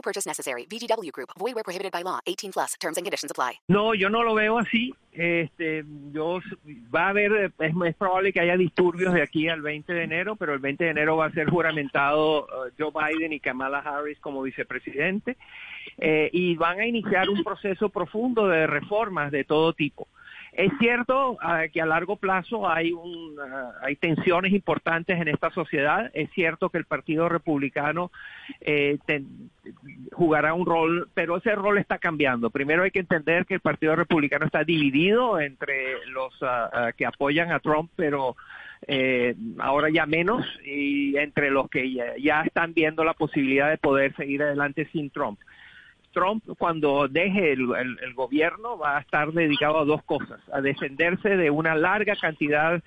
No purchase necessary. VGW Group. Void where prohibited by law. 18 plus. Terms and conditions apply. No, yo no lo veo así. Este, yo va a haber, es, probable que haya disturbios de aquí al 20 de enero, pero el 20 de enero va a ser juramentado uh, Joe Biden y Kamala Harris como vicepresidente eh, y van a iniciar un proceso profundo de reformas de todo tipo. Es cierto uh, que a largo plazo hay, un, uh, hay tensiones importantes en esta sociedad. Es cierto que el Partido Republicano eh, jugará un rol, pero ese rol está cambiando. Primero hay que entender que el Partido Republicano está dividido entre los uh, que apoyan a Trump, pero eh, ahora ya menos, y entre los que ya, están viendo la posibilidad de poder seguir adelante sin Trump. Trump cuando deje el, el, gobierno va a estar dedicado a dos cosas, a defenderse de una larga cantidad,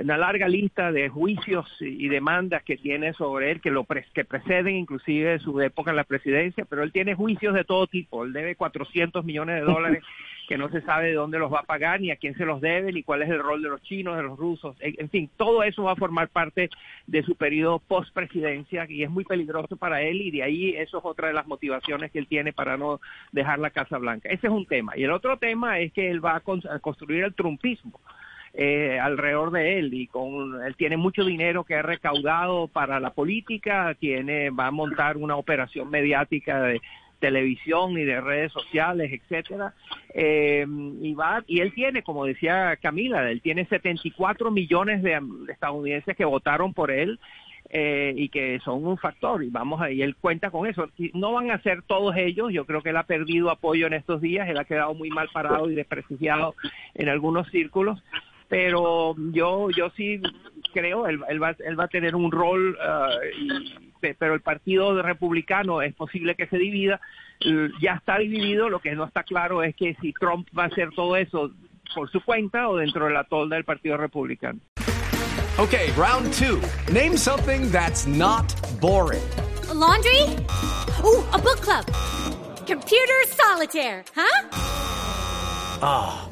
una larga lista de juicios y demandas que tiene sobre él, que lo pre que preceden inclusive su época en la presidencia, pero él tiene juicios de todo tipo, él debe 400 millones de dólares que no se sabe de dónde los va a pagar, ni a quién se los debe, ni cuál es el rol de los chinos, de los rusos. En fin, todo eso va a formar parte de su periodo post-presidencia y es muy peligroso para él y de ahí eso es otra de las motivaciones que él tiene para no dejar la Casa Blanca. Ese es un tema. Y el otro tema es que él va a, con a construir el trumpismo. Eh, alrededor de él y con él tiene mucho dinero que ha recaudado para la política, tiene va a montar una operación mediática de, televisión y de redes sociales, etcétera, eh, y va y él tiene, como decía Camila, él tiene 74 millones de estadounidenses que votaron por él eh, y que son un factor y vamos a, y él cuenta con eso. No van a ser todos ellos, yo creo que él ha perdido apoyo en estos días, él ha quedado muy mal parado y desprestigiado en algunos círculos, pero yo yo sí creo él, él va él va a tener un rol uh, y, pero el partido republicano es posible que se divida ya está dividido lo que no está claro es que si Trump va a hacer todo eso por su cuenta o dentro de la tolda del partido republicano Okay, round two. Name something that's not boring. A laundry? Ooh, a book club. Computer solitaire, huh? Ah.